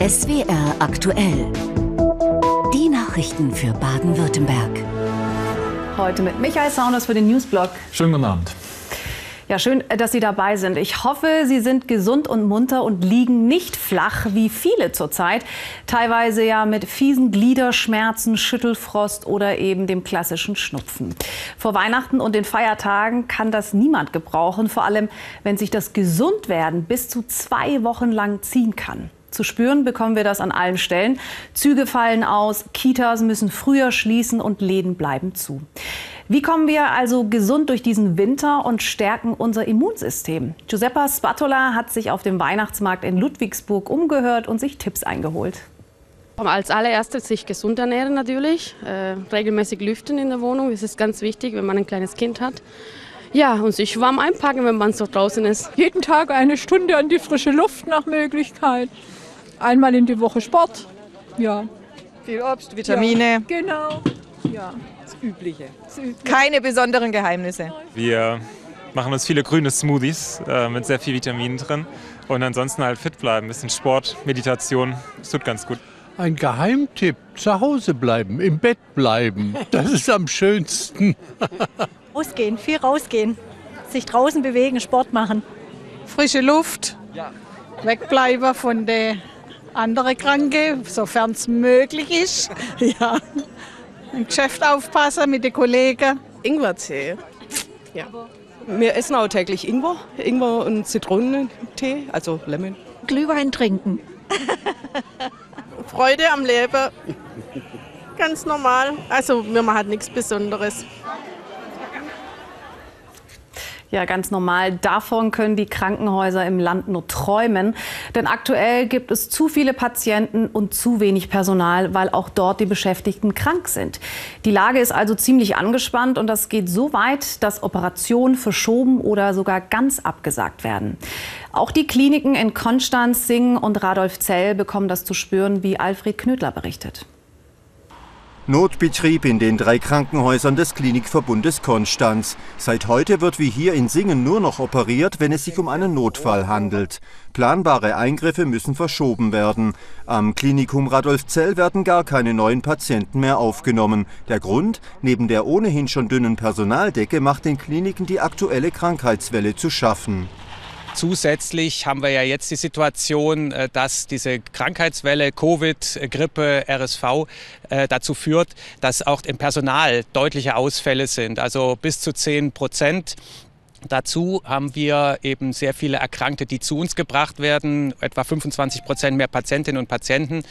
SWR aktuell. Die Nachrichten für Baden-Württemberg. Heute mit Michael Saunders für den Newsblog. Schönen guten Abend. Ja, schön, dass Sie dabei sind. Ich hoffe, Sie sind gesund und munter und liegen nicht flach wie viele zurzeit. Teilweise ja mit fiesen Gliederschmerzen, Schüttelfrost oder eben dem klassischen Schnupfen. Vor Weihnachten und den Feiertagen kann das niemand gebrauchen, vor allem wenn sich das Gesundwerden bis zu zwei Wochen lang ziehen kann. Zu spüren bekommen wir das an allen Stellen. Züge fallen aus, Kitas müssen früher schließen und Läden bleiben zu. Wie kommen wir also gesund durch diesen Winter und stärken unser Immunsystem? Giuseppa Spatola hat sich auf dem Weihnachtsmarkt in Ludwigsburg umgehört und sich Tipps eingeholt. Als allererstes sich gesund ernähren natürlich, äh, regelmäßig lüften in der Wohnung, das ist ganz wichtig, wenn man ein kleines Kind hat. Ja, und sich warm einpacken, wenn man so draußen ist. Jeden Tag eine Stunde an die frische Luft nach Möglichkeit. Einmal in die Woche Sport. Ja. Viel Obst, Vitamine. Ja, genau. Ja. Übliche. Keine besonderen Geheimnisse. Wir machen uns viele grüne Smoothies äh, mit sehr viel Vitaminen drin und ansonsten halt fit bleiben. Ein bisschen Sport, Meditation, das tut ganz gut. Ein Geheimtipp, zu Hause bleiben, im Bett bleiben, das ist am schönsten. rausgehen, viel rausgehen, sich draußen bewegen, Sport machen. Frische Luft, ja. wegbleiben von der anderen Kranke, sofern es möglich ist. Ja im Geschäft aufpassen mit den Kollegen. Ingwertee. Ja. Wir essen auch täglich Ingwer, Ingwer und Zitronentee, also Lemon. Glühwein trinken. Freude am Leben. Ganz normal. Also wir machen nichts Besonderes. Ja, ganz normal. Davon können die Krankenhäuser im Land nur träumen. Denn aktuell gibt es zu viele Patienten und zu wenig Personal, weil auch dort die Beschäftigten krank sind. Die Lage ist also ziemlich angespannt und das geht so weit, dass Operationen verschoben oder sogar ganz abgesagt werden. Auch die Kliniken in Konstanz, Singen und Radolfzell bekommen das zu spüren, wie Alfred Knödler berichtet. Notbetrieb in den drei Krankenhäusern des Klinikverbundes Konstanz. Seit heute wird wie hier in Singen nur noch operiert, wenn es sich um einen Notfall handelt. Planbare Eingriffe müssen verschoben werden. Am Klinikum Radolfzell werden gar keine neuen Patienten mehr aufgenommen. Der Grund? Neben der ohnehin schon dünnen Personaldecke macht den Kliniken die aktuelle Krankheitswelle zu schaffen. Zusätzlich haben wir ja jetzt die Situation, äh, dass diese Krankheitswelle Covid, Grippe, RSV äh, dazu führt, dass auch im Personal deutliche Ausfälle sind, also bis zu 10 Prozent. Dazu haben wir eben sehr viele Erkrankte, die zu uns gebracht werden, etwa 25 Prozent mehr Patientinnen und Patienten.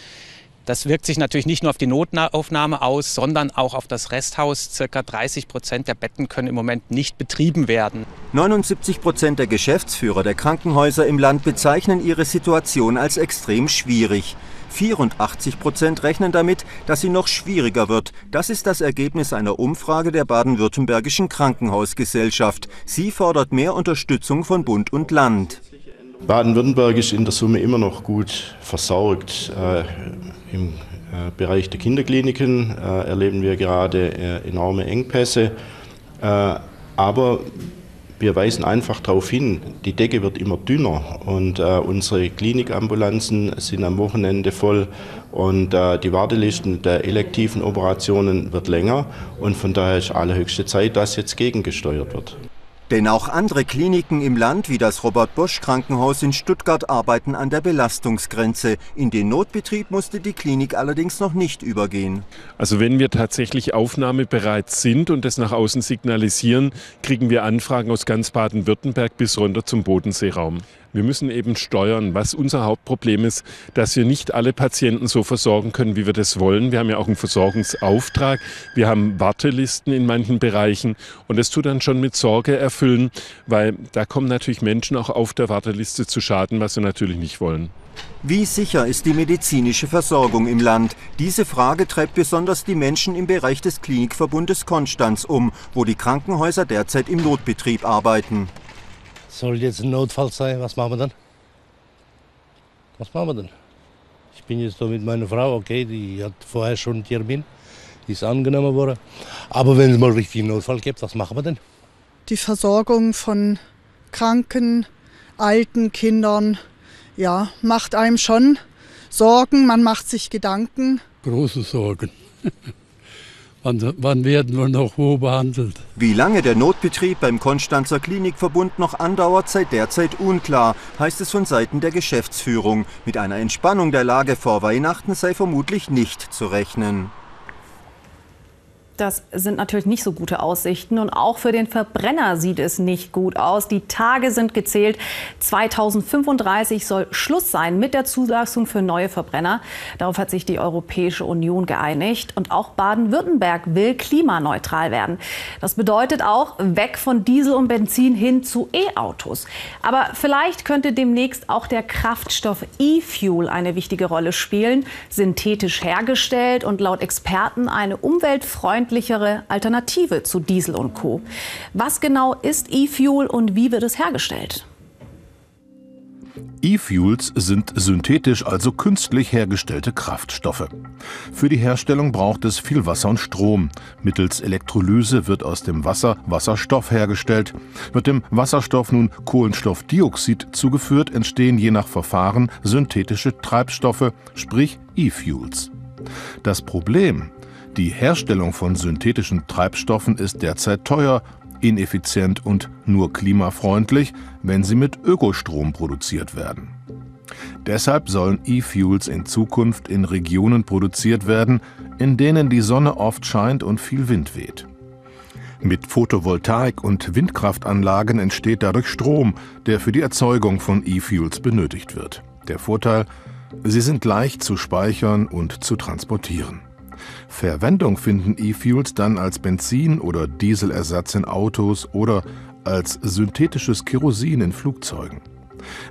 Das wirkt sich natürlich nicht nur auf die Notaufnahme aus, sondern auch auf das Resthaus. Circa 30 Prozent der Betten können im Moment nicht betrieben werden. 79 Prozent der Geschäftsführer der Krankenhäuser im Land bezeichnen ihre Situation als extrem schwierig. 84 Prozent rechnen damit, dass sie noch schwieriger wird. Das ist das Ergebnis einer Umfrage der baden-württembergischen Krankenhausgesellschaft. Sie fordert mehr Unterstützung von Bund und Land. Baden-Württemberg ist in der Summe immer noch gut versorgt. Äh, Im äh, Bereich der Kinderkliniken äh, erleben wir gerade äh, enorme Engpässe. Äh, aber wir weisen einfach darauf hin, die Decke wird immer dünner und äh, unsere Klinikambulanzen sind am Wochenende voll und die Wartelisten der elektiven Operationen wird länger und von daher ist allerhöchste Zeit, dass jetzt gegengesteuert wird. Denn auch andere Kliniken im Land wie das Robert Bosch Krankenhaus in Stuttgart arbeiten an der Belastungsgrenze. In den Notbetrieb musste die Klinik allerdings noch nicht übergehen. Also wenn wir tatsächlich aufnahmebereit sind und das nach außen signalisieren, kriegen wir Anfragen aus ganz Baden-Württemberg bis runter zum Bodenseeraum. Wir müssen eben steuern. Was unser Hauptproblem ist, dass wir nicht alle Patienten so versorgen können, wie wir das wollen. Wir haben ja auch einen Versorgungsauftrag. Wir haben Wartelisten in manchen Bereichen. Und das tut dann schon mit Sorge erfüllen, weil da kommen natürlich Menschen auch auf der Warteliste zu Schaden, was wir natürlich nicht wollen. Wie sicher ist die medizinische Versorgung im Land? Diese Frage treibt besonders die Menschen im Bereich des Klinikverbundes Konstanz um, wo die Krankenhäuser derzeit im Notbetrieb arbeiten. Soll jetzt ein Notfall sein, was machen wir dann? Was machen wir dann? Ich bin jetzt da mit meiner Frau, okay, die hat vorher schon einen Termin, die ist angenommen worden. Aber wenn es mal richtig einen Notfall gibt, was machen wir denn? Die Versorgung von Kranken, alten Kindern ja, macht einem schon Sorgen, man macht sich Gedanken. Große Sorgen. wann, wann werden wir noch wo behandelt? Wie lange der Notbetrieb beim Konstanzer Klinikverbund noch andauert, sei derzeit unklar, heißt es von Seiten der Geschäftsführung. Mit einer Entspannung der Lage vor Weihnachten sei vermutlich nicht zu rechnen. Das sind natürlich nicht so gute Aussichten. Und auch für den Verbrenner sieht es nicht gut aus. Die Tage sind gezählt. 2035 soll Schluss sein mit der Zulassung für neue Verbrenner. Darauf hat sich die Europäische Union geeinigt. Und auch Baden-Württemberg will klimaneutral werden. Das bedeutet auch weg von Diesel und Benzin hin zu E-Autos. Aber vielleicht könnte demnächst auch der Kraftstoff E-Fuel eine wichtige Rolle spielen. Synthetisch hergestellt und laut Experten eine umweltfreundliche umweltfreundlichere Alternative zu Diesel und Co. Was genau ist E-Fuel und wie wird es hergestellt? E-Fuels sind synthetisch, also künstlich hergestellte Kraftstoffe. Für die Herstellung braucht es viel Wasser und Strom. Mittels Elektrolyse wird aus dem Wasser Wasserstoff hergestellt. Wird dem Wasserstoff nun Kohlenstoffdioxid zugeführt, entstehen je nach Verfahren synthetische Treibstoffe, sprich E-Fuels. Das Problem, die Herstellung von synthetischen Treibstoffen ist derzeit teuer, ineffizient und nur klimafreundlich, wenn sie mit Ökostrom produziert werden. Deshalb sollen E-Fuels in Zukunft in Regionen produziert werden, in denen die Sonne oft scheint und viel Wind weht. Mit Photovoltaik- und Windkraftanlagen entsteht dadurch Strom, der für die Erzeugung von E-Fuels benötigt wird. Der Vorteil, sie sind leicht zu speichern und zu transportieren. Verwendung finden E-Fuels dann als Benzin- oder Dieselersatz in Autos oder als synthetisches Kerosin in Flugzeugen.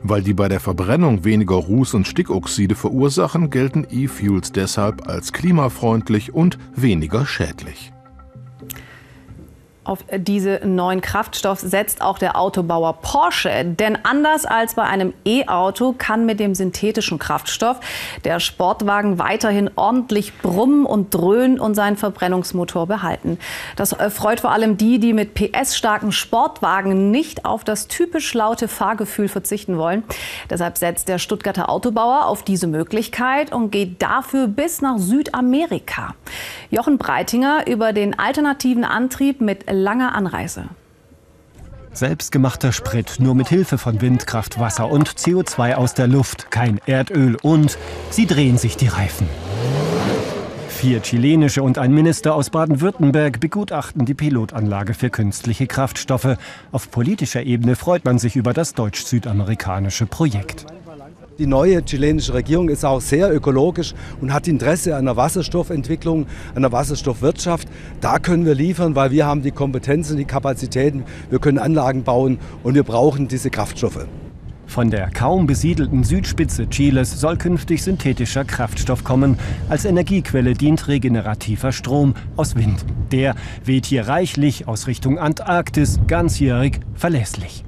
Weil die bei der Verbrennung weniger Ruß- und Stickoxide verursachen, gelten E-Fuels deshalb als klimafreundlich und weniger schädlich. Auf diesen neuen Kraftstoff setzt auch der Autobauer Porsche. Denn anders als bei einem E-Auto kann mit dem synthetischen Kraftstoff der Sportwagen weiterhin ordentlich brummen und dröhnen und seinen Verbrennungsmotor behalten. Das freut vor allem die, die mit PS-starken Sportwagen nicht auf das typisch laute Fahrgefühl verzichten wollen. Deshalb setzt der Stuttgarter Autobauer auf diese Möglichkeit und geht dafür bis nach Südamerika. Jochen Breitinger über den alternativen Antrieb mit langer Anreise. Selbstgemachter Sprit, nur mit Hilfe von Windkraft, Wasser und CO2 aus der Luft, kein Erdöl und sie drehen sich die Reifen. Vier chilenische und ein Minister aus Baden-Württemberg begutachten die Pilotanlage für künstliche Kraftstoffe. Auf politischer Ebene freut man sich über das deutsch-südamerikanische Projekt. Die neue chilenische Regierung ist auch sehr ökologisch und hat Interesse an der Wasserstoffentwicklung, an der Wasserstoffwirtschaft. Da können wir liefern, weil wir haben die Kompetenzen, die Kapazitäten, wir können Anlagen bauen und wir brauchen diese Kraftstoffe. Von der kaum besiedelten Südspitze Chiles soll künftig synthetischer Kraftstoff kommen. Als Energiequelle dient regenerativer Strom aus Wind. Der weht hier reichlich aus Richtung Antarktis, ganzjährig verlässlich.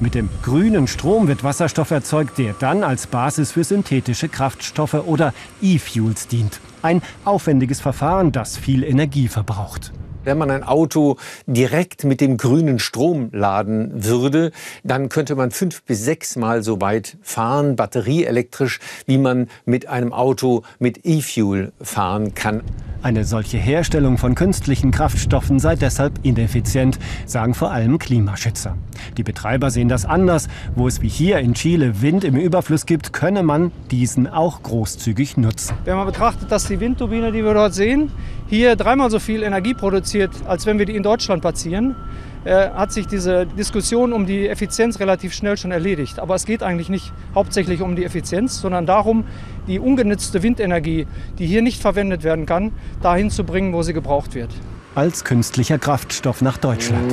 Mit dem grünen Strom wird Wasserstoff erzeugt, der dann als Basis für synthetische Kraftstoffe oder E-Fuels dient. Ein aufwendiges Verfahren, das viel Energie verbraucht. Wenn man ein Auto direkt mit dem grünen Strom laden würde, dann könnte man fünf bis sechs Mal so weit fahren, batterieelektrisch, wie man mit einem Auto mit E-Fuel fahren kann. Eine solche Herstellung von künstlichen Kraftstoffen sei deshalb ineffizient, sagen vor allem Klimaschützer. Die Betreiber sehen das anders. Wo es wie hier in Chile Wind im Überfluss gibt, könne man diesen auch großzügig nutzen. Wenn man betrachtet, dass die Windturbine, die wir dort sehen, hier dreimal so viel Energie produziert, als wenn wir die in Deutschland platzieren, äh, hat sich diese Diskussion um die Effizienz relativ schnell schon erledigt. Aber es geht eigentlich nicht hauptsächlich um die Effizienz, sondern darum, die ungenutzte Windenergie, die hier nicht verwendet werden kann, dahin zu bringen, wo sie gebraucht wird. Als künstlicher Kraftstoff nach Deutschland.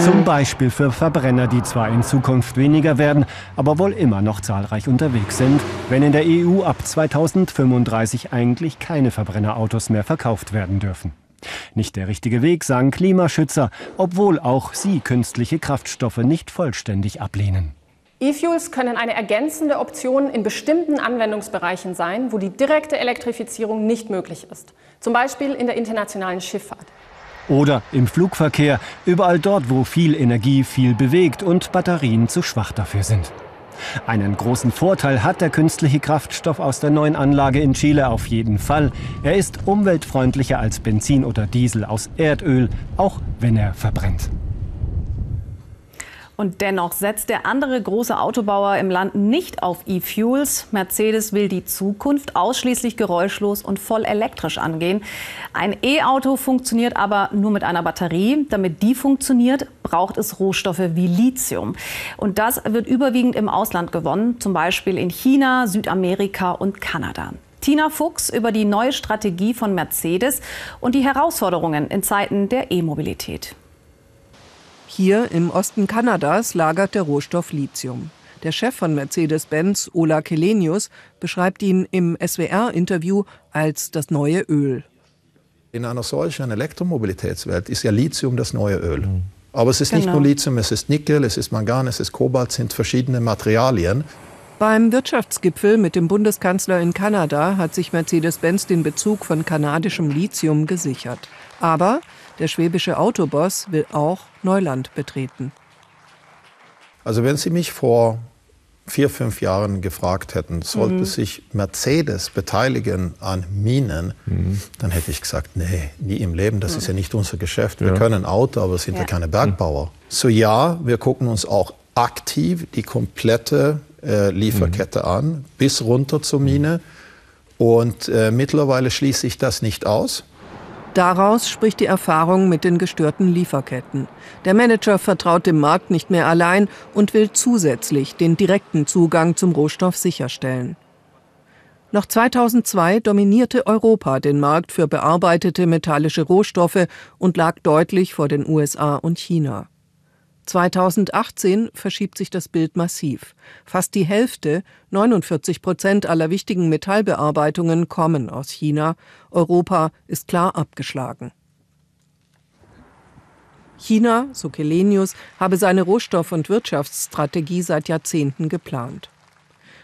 Zum Beispiel für Verbrenner, die zwar in Zukunft weniger werden, aber wohl immer noch zahlreich unterwegs sind, wenn in der EU ab 2035 eigentlich keine Verbrennerautos mehr verkauft werden dürfen. Nicht der richtige Weg, sagen Klimaschützer, obwohl auch sie künstliche Kraftstoffe nicht vollständig ablehnen. E-Fuels können eine ergänzende Option in bestimmten Anwendungsbereichen sein, wo die direkte Elektrifizierung nicht möglich ist. Zum Beispiel in der internationalen Schifffahrt. Oder im Flugverkehr, überall dort, wo viel Energie viel bewegt und Batterien zu schwach dafür sind. Einen großen Vorteil hat der künstliche Kraftstoff aus der neuen Anlage in Chile auf jeden Fall. Er ist umweltfreundlicher als Benzin oder Diesel aus Erdöl, auch wenn er verbrennt. Und dennoch setzt der andere große Autobauer im Land nicht auf E-Fuels. Mercedes will die Zukunft ausschließlich geräuschlos und voll elektrisch angehen. Ein E-Auto funktioniert aber nur mit einer Batterie. Damit die funktioniert, braucht es Rohstoffe wie Lithium. Und das wird überwiegend im Ausland gewonnen, zum Beispiel in China, Südamerika und Kanada. Tina Fuchs über die neue Strategie von Mercedes und die Herausforderungen in Zeiten der E-Mobilität. Hier im Osten Kanadas lagert der Rohstoff Lithium. Der Chef von Mercedes-Benz, Ola Kelenius, beschreibt ihn im SWR-Interview als das neue Öl. In einer solchen Elektromobilitätswelt ist ja Lithium das neue Öl. Aber es ist genau. nicht nur Lithium, es ist Nickel, es ist Mangan, es ist Kobalt, es sind verschiedene Materialien. Beim Wirtschaftsgipfel mit dem Bundeskanzler in Kanada hat sich Mercedes-Benz den Bezug von kanadischem Lithium gesichert. Aber der schwäbische Autoboss will auch Neuland betreten. Also wenn Sie mich vor vier, fünf Jahren gefragt hätten, sollte mhm. sich Mercedes beteiligen an Minen, mhm. dann hätte ich gesagt, nee, nie im Leben, das mhm. ist ja nicht unser Geschäft. Wir ja. können Auto, aber sind ja, ja keine Bergbauer. So ja, wir gucken uns auch aktiv die komplette äh, Lieferkette an, bis runter zur Mine. Und äh, mittlerweile schließe ich das nicht aus. Daraus spricht die Erfahrung mit den gestörten Lieferketten. Der Manager vertraut dem Markt nicht mehr allein und will zusätzlich den direkten Zugang zum Rohstoff sicherstellen. Noch 2002 dominierte Europa den Markt für bearbeitete metallische Rohstoffe und lag deutlich vor den USA und China. 2018 verschiebt sich das Bild massiv. Fast die Hälfte, 49 Prozent aller wichtigen Metallbearbeitungen kommen aus China. Europa ist klar abgeschlagen. China, so Kelenius, habe seine Rohstoff- und Wirtschaftsstrategie seit Jahrzehnten geplant.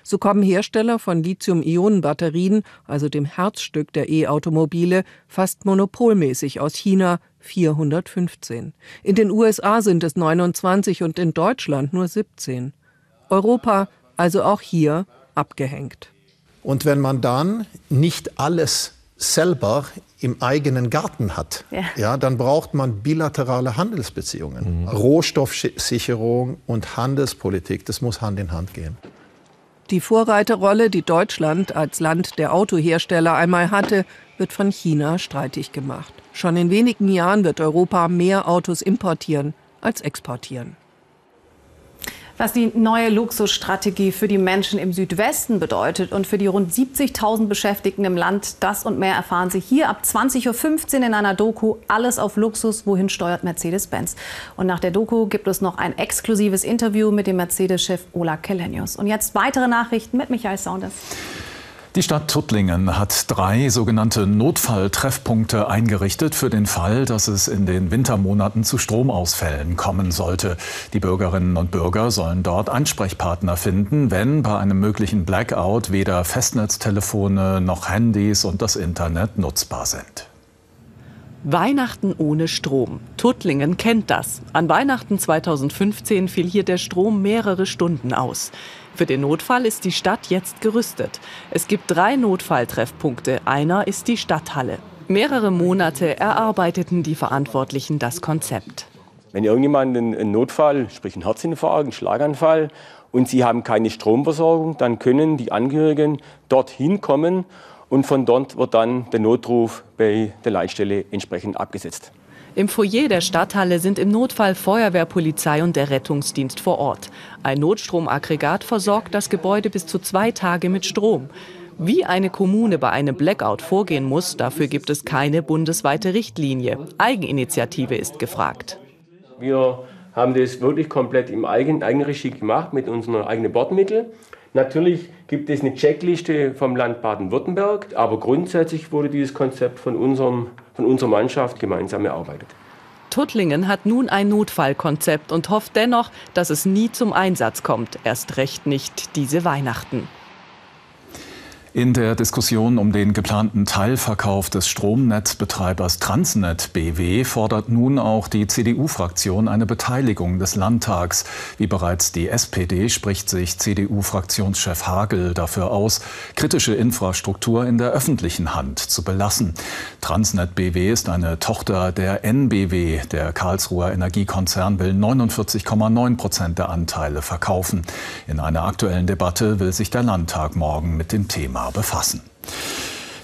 So kommen Hersteller von Lithium-Ionen-Batterien, also dem Herzstück der E-Automobile, fast monopolmäßig aus China, 415. In den USA sind es 29 und in Deutschland nur 17. Europa also auch hier abgehängt. Und wenn man dann nicht alles selber im eigenen Garten hat, ja. ja dann braucht man bilaterale Handelsbeziehungen. Mhm. Rohstoffsicherung und Handelspolitik, das muss Hand in Hand gehen. Die Vorreiterrolle, die Deutschland als Land der Autohersteller einmal hatte, wird von China streitig gemacht. Schon in wenigen Jahren wird Europa mehr Autos importieren als exportieren. Was die neue Luxusstrategie für die Menschen im Südwesten bedeutet und für die rund 70.000 Beschäftigten im Land, das und mehr erfahren Sie hier ab 20.15 Uhr in einer Doku Alles auf Luxus, wohin steuert Mercedes-Benz. Und nach der Doku gibt es noch ein exklusives Interview mit dem Mercedes-Chef Ola Kellenius. Und jetzt weitere Nachrichten mit Michael Saunders. Die Stadt Tuttlingen hat drei sogenannte Notfalltreffpunkte eingerichtet für den Fall, dass es in den Wintermonaten zu Stromausfällen kommen sollte. Die Bürgerinnen und Bürger sollen dort Ansprechpartner finden, wenn bei einem möglichen Blackout weder Festnetztelefone noch Handys und das Internet nutzbar sind. Weihnachten ohne Strom. Tuttlingen kennt das. An Weihnachten 2015 fiel hier der Strom mehrere Stunden aus. Für den Notfall ist die Stadt jetzt gerüstet. Es gibt drei Notfalltreffpunkte. Einer ist die Stadthalle. Mehrere Monate erarbeiteten die Verantwortlichen das Konzept. Wenn irgendjemand einen Notfall, sprich einen Herzinfarkt, einen Schlaganfall, und sie haben keine Stromversorgung, dann können die Angehörigen dorthin kommen und von dort wird dann der Notruf bei der Leitstelle entsprechend abgesetzt. Im Foyer der Stadthalle sind im Notfall Feuerwehr, Polizei und der Rettungsdienst vor Ort. Ein Notstromaggregat versorgt das Gebäude bis zu zwei Tage mit Strom. Wie eine Kommune bei einem Blackout vorgehen muss, dafür gibt es keine bundesweite Richtlinie. Eigeninitiative ist gefragt. Wir haben das wirklich komplett im Eigen, Eigenregie gemacht mit unseren eigenen Bordmitteln. Natürlich gibt es eine Checkliste vom Land Baden-Württemberg, aber grundsätzlich wurde dieses Konzept von, unserem, von unserer Mannschaft gemeinsam erarbeitet. Tuttlingen hat nun ein Notfallkonzept und hofft dennoch, dass es nie zum Einsatz kommt, erst recht nicht diese Weihnachten. In der Diskussion um den geplanten Teilverkauf des Stromnetzbetreibers Transnet BW fordert nun auch die CDU-Fraktion eine Beteiligung des Landtags. Wie bereits die SPD spricht sich CDU-Fraktionschef Hagel dafür aus, kritische Infrastruktur in der öffentlichen Hand zu belassen. Transnet BW ist eine Tochter der NBW. Der Karlsruher Energiekonzern will 49,9 Prozent der Anteile verkaufen. In einer aktuellen Debatte will sich der Landtag morgen mit dem Thema befassen.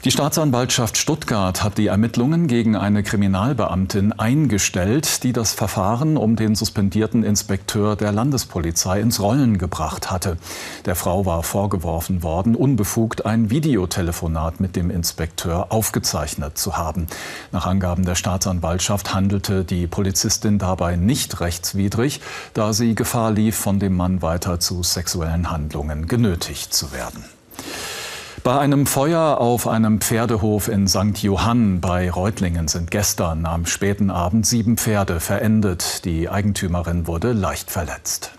Die Staatsanwaltschaft Stuttgart hat die Ermittlungen gegen eine Kriminalbeamtin eingestellt, die das Verfahren um den suspendierten Inspekteur der Landespolizei ins Rollen gebracht hatte. Der Frau war vorgeworfen worden, unbefugt ein Videotelefonat mit dem Inspekteur aufgezeichnet zu haben. Nach Angaben der Staatsanwaltschaft handelte die Polizistin dabei nicht rechtswidrig, da sie Gefahr lief, von dem Mann weiter zu sexuellen Handlungen genötigt zu werden. Bei einem Feuer auf einem Pferdehof in St. Johann bei Reutlingen sind gestern am späten Abend sieben Pferde verendet. Die Eigentümerin wurde leicht verletzt.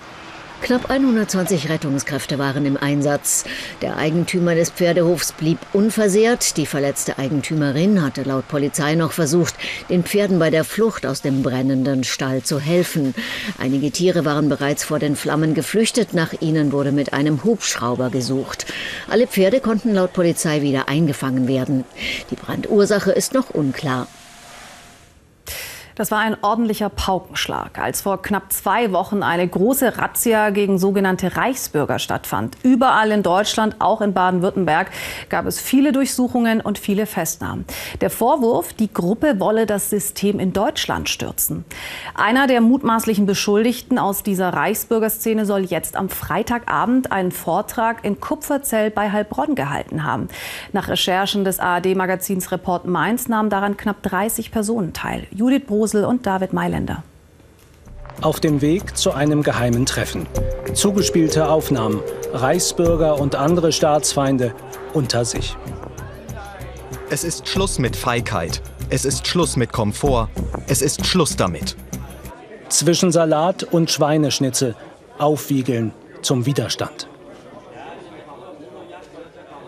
Knapp 120 Rettungskräfte waren im Einsatz. Der Eigentümer des Pferdehofs blieb unversehrt. Die verletzte Eigentümerin hatte laut Polizei noch versucht, den Pferden bei der Flucht aus dem brennenden Stall zu helfen. Einige Tiere waren bereits vor den Flammen geflüchtet. Nach ihnen wurde mit einem Hubschrauber gesucht. Alle Pferde konnten laut Polizei wieder eingefangen werden. Die Brandursache ist noch unklar. Das war ein ordentlicher Paukenschlag, als vor knapp zwei Wochen eine große Razzia gegen sogenannte Reichsbürger stattfand. Überall in Deutschland, auch in Baden-Württemberg, gab es viele Durchsuchungen und viele Festnahmen. Der Vorwurf, die Gruppe wolle das System in Deutschland stürzen. Einer der mutmaßlichen Beschuldigten aus dieser Reichsbürgerszene soll jetzt am Freitagabend einen Vortrag in Kupferzell bei Heilbronn gehalten haben. Nach Recherchen des ARD-Magazins Report Mainz nahmen daran knapp 30 Personen teil. Judith Bro Rosel und David Mailänder. Auf dem Weg zu einem geheimen Treffen. Zugespielte Aufnahmen. Reichsbürger und andere Staatsfeinde unter sich. Es ist Schluss mit Feigheit. Es ist Schluss mit Komfort. Es ist Schluss damit. Zwischen Salat und Schweineschnitzel aufwiegeln zum Widerstand.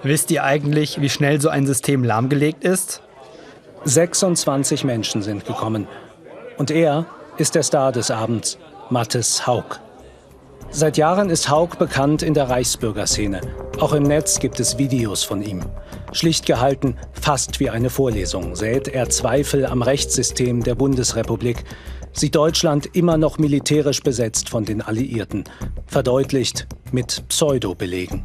Wisst ihr eigentlich, wie schnell so ein System lahmgelegt ist? 26 Menschen sind gekommen. Und er ist der Star des Abends, Mattes Haug. Seit Jahren ist Haug bekannt in der Reichsbürgerszene. Auch im Netz gibt es Videos von ihm. Schlicht gehalten, fast wie eine Vorlesung, sät er Zweifel am Rechtssystem der Bundesrepublik, sieht Deutschland immer noch militärisch besetzt von den Alliierten, verdeutlicht mit Pseudo-Belegen.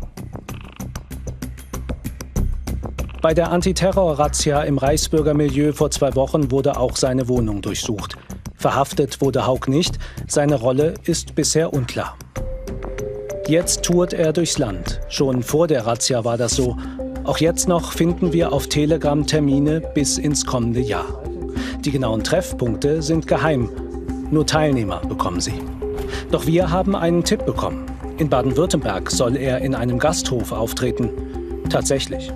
Bei der Antiterror-Razzia im Reichsbürgermilieu vor zwei Wochen wurde auch seine Wohnung durchsucht. Verhaftet wurde Haug nicht, seine Rolle ist bisher unklar. Jetzt tourt er durchs Land. Schon vor der Razzia war das so. Auch jetzt noch finden wir auf Telegram Termine bis ins kommende Jahr. Die genauen Treffpunkte sind geheim. Nur Teilnehmer bekommen sie. Doch wir haben einen Tipp bekommen. In Baden-Württemberg soll er in einem Gasthof auftreten. Tatsächlich.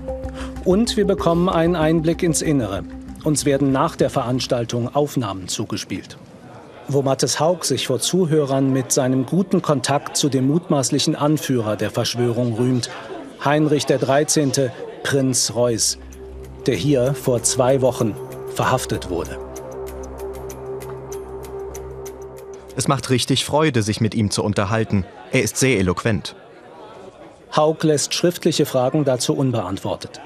Und wir bekommen einen Einblick ins Innere. Uns werden nach der Veranstaltung Aufnahmen zugespielt. Wo Mattes Haug sich vor Zuhörern mit seinem guten Kontakt zu dem mutmaßlichen Anführer der Verschwörung rühmt, Heinrich der 13., Prinz Reuß, der hier vor zwei Wochen verhaftet wurde. Es macht richtig Freude, sich mit ihm zu unterhalten. Er ist sehr eloquent. Haug lässt schriftliche Fragen dazu unbeantwortet.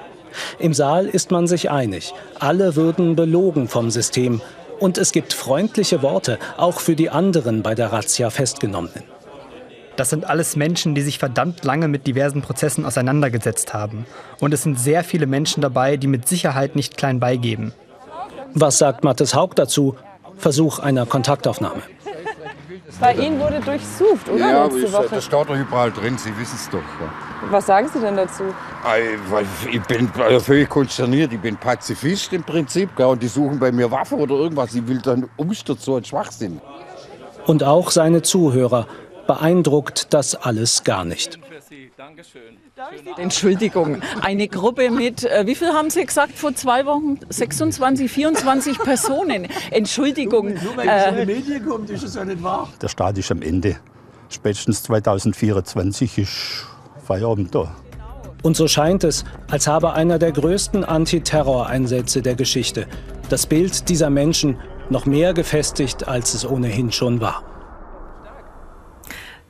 Im Saal ist man sich einig. Alle würden belogen vom System. Und es gibt freundliche Worte, auch für die anderen bei der Razzia Festgenommenen. Das sind alles Menschen, die sich verdammt lange mit diversen Prozessen auseinandergesetzt haben. Und es sind sehr viele Menschen dabei, die mit Sicherheit nicht klein beigeben. Was sagt Mattes Haug dazu? Versuch einer Kontaktaufnahme. Bei Ihnen wurde durchsucht, oder? Ja, letzte ich, Woche. das steht doch überall drin, Sie wissen es doch. Ja. Was sagen Sie denn dazu? Ich bin völlig konsterniert, ich bin Pazifist im Prinzip. Gell, und die suchen bei mir Waffen oder irgendwas. Ich will dann Umsturz, so ein Schwachsinn. Und auch seine Zuhörer beeindruckt das alles gar nicht. Entschuldigung, eine Gruppe mit, äh, wie viel haben Sie gesagt vor zwei Wochen? 26, 24 Personen. Entschuldigung. Nur weil es in die Medien kommt, ist es ja nicht wahr. Der Staat ist am Ende. Spätestens 2024 ist Feierabend da. Und so scheint es, als habe einer der größten Antiterroreinsätze der Geschichte das Bild dieser Menschen noch mehr gefestigt, als es ohnehin schon war.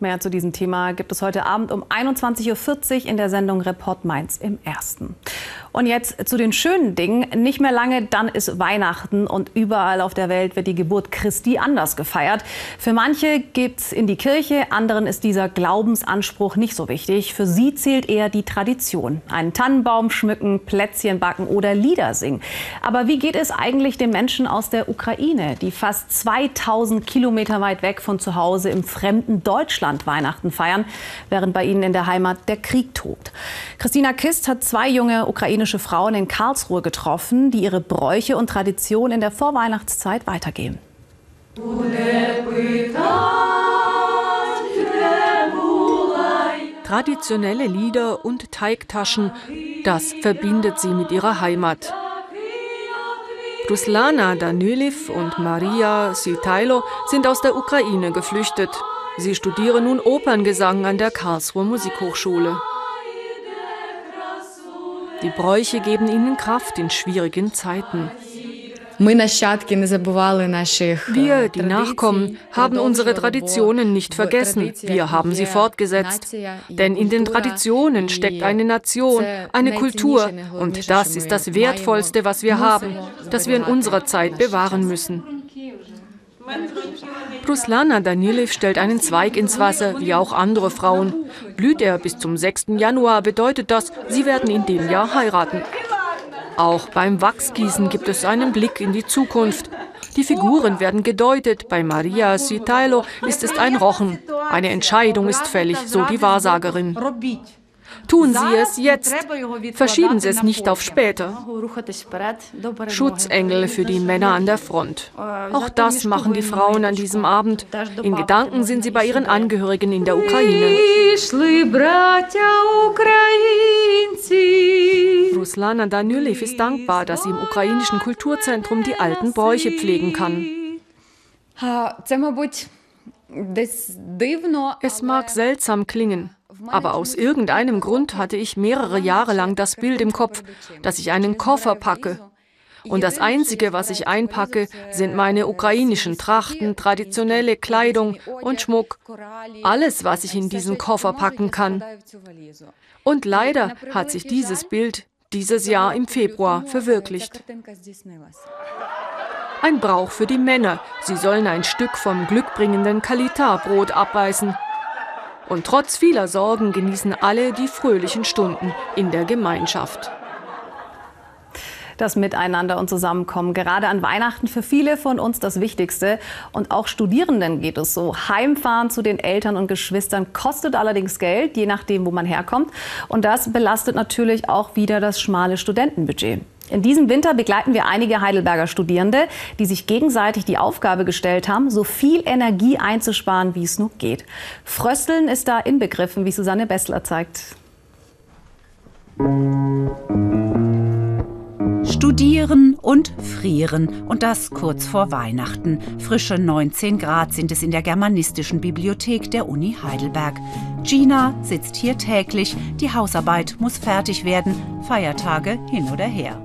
Mehr zu diesem Thema gibt es heute Abend um 21.40 Uhr in der Sendung Report Mainz im Ersten. Und jetzt zu den schönen Dingen. Nicht mehr lange, dann ist Weihnachten und überall auf der Welt wird die Geburt Christi anders gefeiert. Für manche geht's in die Kirche, anderen ist dieser Glaubensanspruch nicht so wichtig. Für sie zählt eher die Tradition. Einen Tannenbaum schmücken, Plätzchen backen oder Lieder singen. Aber wie geht es eigentlich den Menschen aus der Ukraine, die fast 2000 Kilometer weit weg von zu Hause im fremden Deutschland Weihnachten feiern, während bei ihnen in der Heimat der Krieg tobt? Christina Kist hat zwei junge ukrainische muslimische Frauen in Karlsruhe getroffen, die ihre Bräuche und Traditionen in der Vorweihnachtszeit weitergeben. Traditionelle Lieder und Teigtaschen, das verbindet sie mit ihrer Heimat. Ruslana Daniliv und Maria Sitailo sind aus der Ukraine geflüchtet. Sie studieren nun Operngesang an der Karlsruher Musikhochschule. Die Bräuche geben ihnen Kraft in schwierigen Zeiten. Wir, die Nachkommen, haben unsere Traditionen nicht vergessen. Wir haben sie fortgesetzt. Denn in den Traditionen steckt eine Nation, eine Kultur. Und das ist das Wertvollste, was wir haben, das wir in unserer Zeit bewahren müssen. Ruslana Danilev stellt einen Zweig ins Wasser, wie auch andere Frauen. Blüht er bis zum 6. Januar, bedeutet das, sie werden in dem Jahr heiraten. Auch beim Wachsgießen gibt es einen Blick in die Zukunft. Die Figuren werden gedeutet. Bei Maria Sitailo ist es ein Rochen. Eine Entscheidung ist fällig, so die Wahrsagerin. Tun Sie es jetzt. Verschieben Sie es nicht auf später. Schutzengel für die Männer an der Front. Auch das machen die Frauen an diesem Abend. In Gedanken sind sie bei ihren Angehörigen in der Ukraine. Ruslana Danülev ist dankbar, dass sie im ukrainischen Kulturzentrum die alten Bräuche pflegen kann. Es mag seltsam klingen, aber aus irgendeinem Grund hatte ich mehrere Jahre lang das Bild im Kopf, dass ich einen Koffer packe. Und das Einzige, was ich einpacke, sind meine ukrainischen Trachten, traditionelle Kleidung und Schmuck. Alles, was ich in diesen Koffer packen kann. Und leider hat sich dieses Bild dieses Jahr im Februar verwirklicht. Ein Brauch für die Männer. Sie sollen ein Stück vom glückbringenden Kalita-Brot abbeißen. Und trotz vieler Sorgen genießen alle die fröhlichen Stunden in der Gemeinschaft. Das Miteinander und Zusammenkommen, gerade an Weihnachten für viele von uns das Wichtigste. Und auch Studierenden geht es so. Heimfahren zu den Eltern und Geschwistern kostet allerdings Geld, je nachdem, wo man herkommt. Und das belastet natürlich auch wieder das schmale Studentenbudget. In diesem Winter begleiten wir einige Heidelberger Studierende, die sich gegenseitig die Aufgabe gestellt haben, so viel Energie einzusparen, wie es nur geht. Frösteln ist da inbegriffen, wie Susanne Bessler zeigt. Studieren und frieren und das kurz vor Weihnachten. Frische 19 Grad sind es in der germanistischen Bibliothek der Uni Heidelberg. Gina sitzt hier täglich, die Hausarbeit muss fertig werden, Feiertage hin oder her.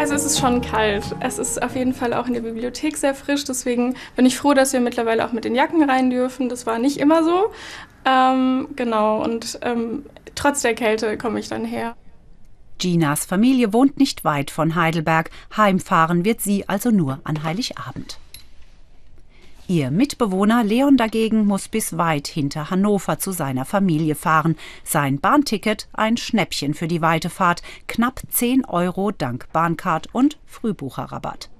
Also es ist schon kalt. Es ist auf jeden Fall auch in der Bibliothek sehr frisch. Deswegen bin ich froh, dass wir mittlerweile auch mit den Jacken rein dürfen. Das war nicht immer so. Ähm, genau, und ähm, trotz der Kälte komme ich dann her. Ginas Familie wohnt nicht weit von Heidelberg. Heimfahren wird sie also nur an Heiligabend. Ihr Mitbewohner Leon dagegen muss bis weit hinter Hannover zu seiner Familie fahren. Sein Bahnticket ein Schnäppchen für die weite Fahrt, knapp 10 Euro dank Bahncard und Frühbucherrabatt.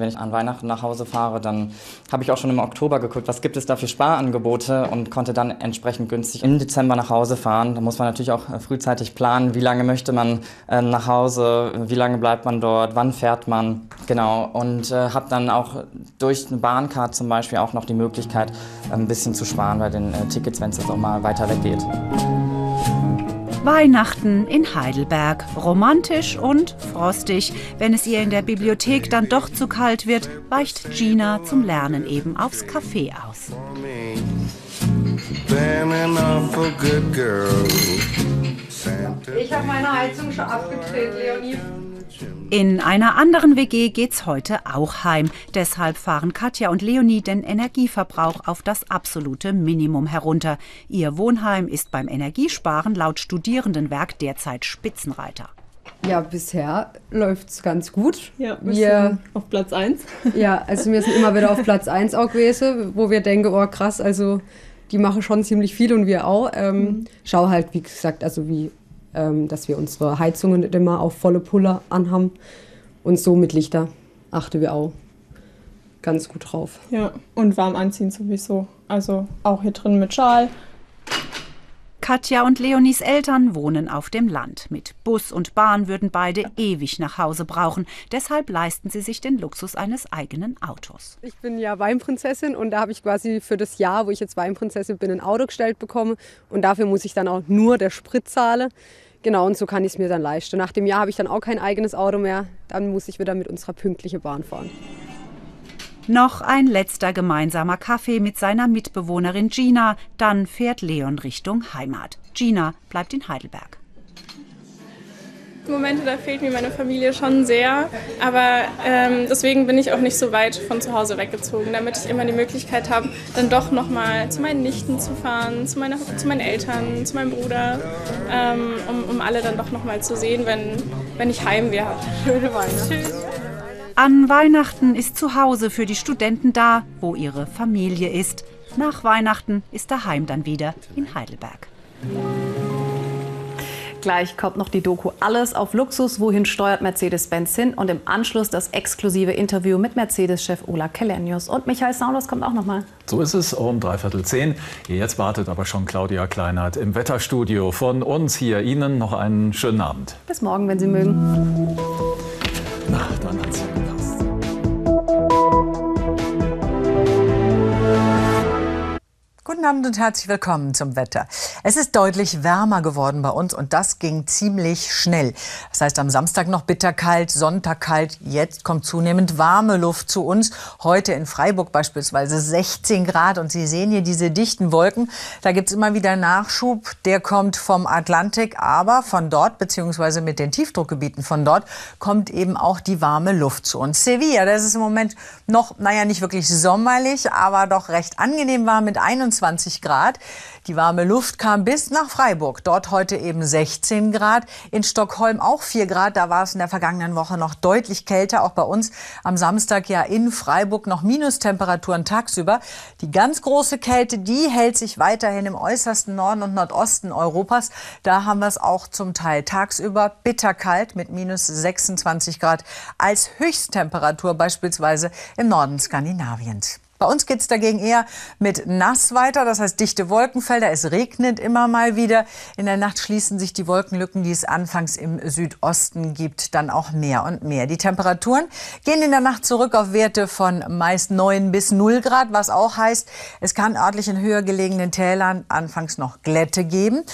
Wenn ich an Weihnachten nach Hause fahre, dann habe ich auch schon im Oktober geguckt, was gibt es da für Sparangebote und konnte dann entsprechend günstig im Dezember nach Hause fahren. Da muss man natürlich auch äh, frühzeitig planen, wie lange möchte man äh, nach Hause, wie lange bleibt man dort, wann fährt man. Genau, und äh, habe dann auch durch eine Bahncard zum Beispiel auch noch die Möglichkeit, ein bisschen zu sparen bei den äh, Tickets, wenn es jetzt auch mal weiter weg geht. Weihnachten in Heidelberg. Romantisch und frostig. Wenn es ihr in der Bibliothek dann doch zu kalt wird, weicht Gina zum Lernen eben aufs Café aus. Ich habe meine Heizung schon abgedreht, Leonie. In einer anderen WG geht's heute auch heim. Deshalb fahren Katja und Leonie den Energieverbrauch auf das absolute Minimum herunter. Ihr Wohnheim ist beim Energiesparen laut Studierendenwerk derzeit Spitzenreiter. Ja, bisher läuft es ganz gut. Ja, wir auf Platz 1. Ja, also wir sind immer wieder auf Platz 1 auch gewesen, wo wir denken, oh krass, also die machen schon ziemlich viel und wir auch. Ähm, mhm. Schau halt, wie gesagt, also wie ähm, dass wir unsere Heizungen nicht immer auf volle Pulle anhaben. Und so mit Lichter achten wir auch ganz gut drauf. Ja, und warm anziehen sowieso. Also auch hier drin mit Schal. Katja und Leonis Eltern wohnen auf dem Land. Mit Bus und Bahn würden beide ewig nach Hause brauchen. Deshalb leisten sie sich den Luxus eines eigenen Autos. Ich bin ja Weinprinzessin und da habe ich quasi für das Jahr, wo ich jetzt Weinprinzessin bin, ein Auto gestellt bekommen. Und dafür muss ich dann auch nur der Sprit zahlen. Genau, und so kann ich es mir dann leisten. Nach dem Jahr habe ich dann auch kein eigenes Auto mehr. Dann muss ich wieder mit unserer pünktlichen Bahn fahren. Noch ein letzter gemeinsamer Kaffee mit seiner Mitbewohnerin Gina. Dann fährt Leon Richtung Heimat. Gina bleibt in Heidelberg. Momente, da fehlt mir meine Familie schon sehr. Aber ähm, deswegen bin ich auch nicht so weit von zu Hause weggezogen, damit ich immer die Möglichkeit habe, dann doch nochmal zu meinen Nichten zu fahren, zu, meiner, zu meinen Eltern, zu meinem Bruder, ähm, um, um alle dann doch nochmal zu sehen, wenn, wenn ich Heimweh habe. Schöne Weihnachten. Tschüss. An Weihnachten ist zu Hause für die Studenten da, wo ihre Familie ist. Nach Weihnachten ist daheim dann wieder in Heidelberg. Gleich kommt noch die Doku Alles auf Luxus. Wohin steuert Mercedes-Benz hin? Und im Anschluss das exklusive Interview mit Mercedes-Chef Ola Kellenius. Und Michael Saulos kommt auch noch mal. So ist es um dreiviertel zehn. Jetzt wartet aber schon Claudia Kleinert im Wetterstudio. Von uns hier Ihnen noch einen schönen Abend. Bis morgen, wenn Sie mögen. Na, dann hat's Guten Abend und herzlich willkommen zum Wetter. Es ist deutlich wärmer geworden bei uns und das ging ziemlich schnell. Das heißt am Samstag noch bitterkalt, Sonntag kalt, jetzt kommt zunehmend warme Luft zu uns. Heute in Freiburg beispielsweise 16 Grad und Sie sehen hier diese dichten Wolken. Da gibt es immer wieder Nachschub, der kommt vom Atlantik, aber von dort beziehungsweise mit den Tiefdruckgebieten von dort kommt eben auch die warme Luft zu uns. Sevilla, das ist im Moment noch, naja, nicht wirklich sommerlich, aber doch recht angenehm warm mit 21 25 Grad. Die warme Luft kam bis nach Freiburg. Dort heute eben 16 Grad. In Stockholm auch 4 Grad. Da war es in der vergangenen Woche noch deutlich kälter. Auch bei uns am Samstag ja in Freiburg noch Minustemperaturen tagsüber. Die ganz große Kälte, die hält sich weiterhin im äußersten Norden und Nordosten Europas. Da haben wir es auch zum Teil tagsüber bitterkalt mit minus 26 Grad als Höchsttemperatur beispielsweise im Norden Skandinaviens. Bei uns geht es dagegen eher mit nass weiter, das heißt dichte Wolkenfelder. Es regnet immer mal wieder. In der Nacht schließen sich die Wolkenlücken, die es anfangs im Südosten gibt, dann auch mehr und mehr. Die Temperaturen gehen in der Nacht zurück auf Werte von meist 9 bis 0 Grad, was auch heißt, es kann örtlich in höher gelegenen Tälern anfangs noch Glätte geben.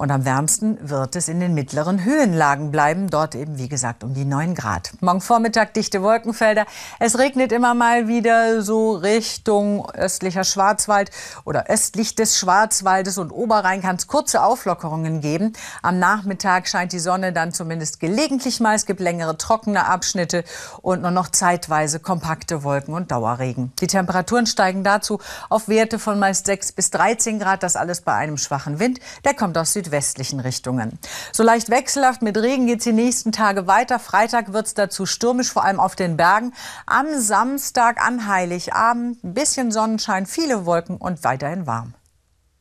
Und am wärmsten wird es in den mittleren Höhenlagen bleiben. Dort eben, wie gesagt, um die 9 Grad. Morgen Vormittag dichte Wolkenfelder. Es regnet immer mal wieder so Richtung östlicher Schwarzwald oder östlich des Schwarzwaldes und Oberrhein kann es kurze Auflockerungen geben. Am Nachmittag scheint die Sonne dann zumindest gelegentlich mal. Es gibt längere trockene Abschnitte und nur noch zeitweise kompakte Wolken und Dauerregen. Die Temperaturen steigen dazu auf Werte von meist 6 bis 13 Grad. Das alles bei einem schwachen Wind. Der kommt aus Südwesten südwestlichen Richtungen. So leicht wechselhaft mit Regen geht es die nächsten Tage weiter. Freitag wird es dazu stürmisch, vor allem auf den Bergen. Am Samstag an Heiligabend ein bisschen Sonnenschein, viele Wolken und weiterhin warm.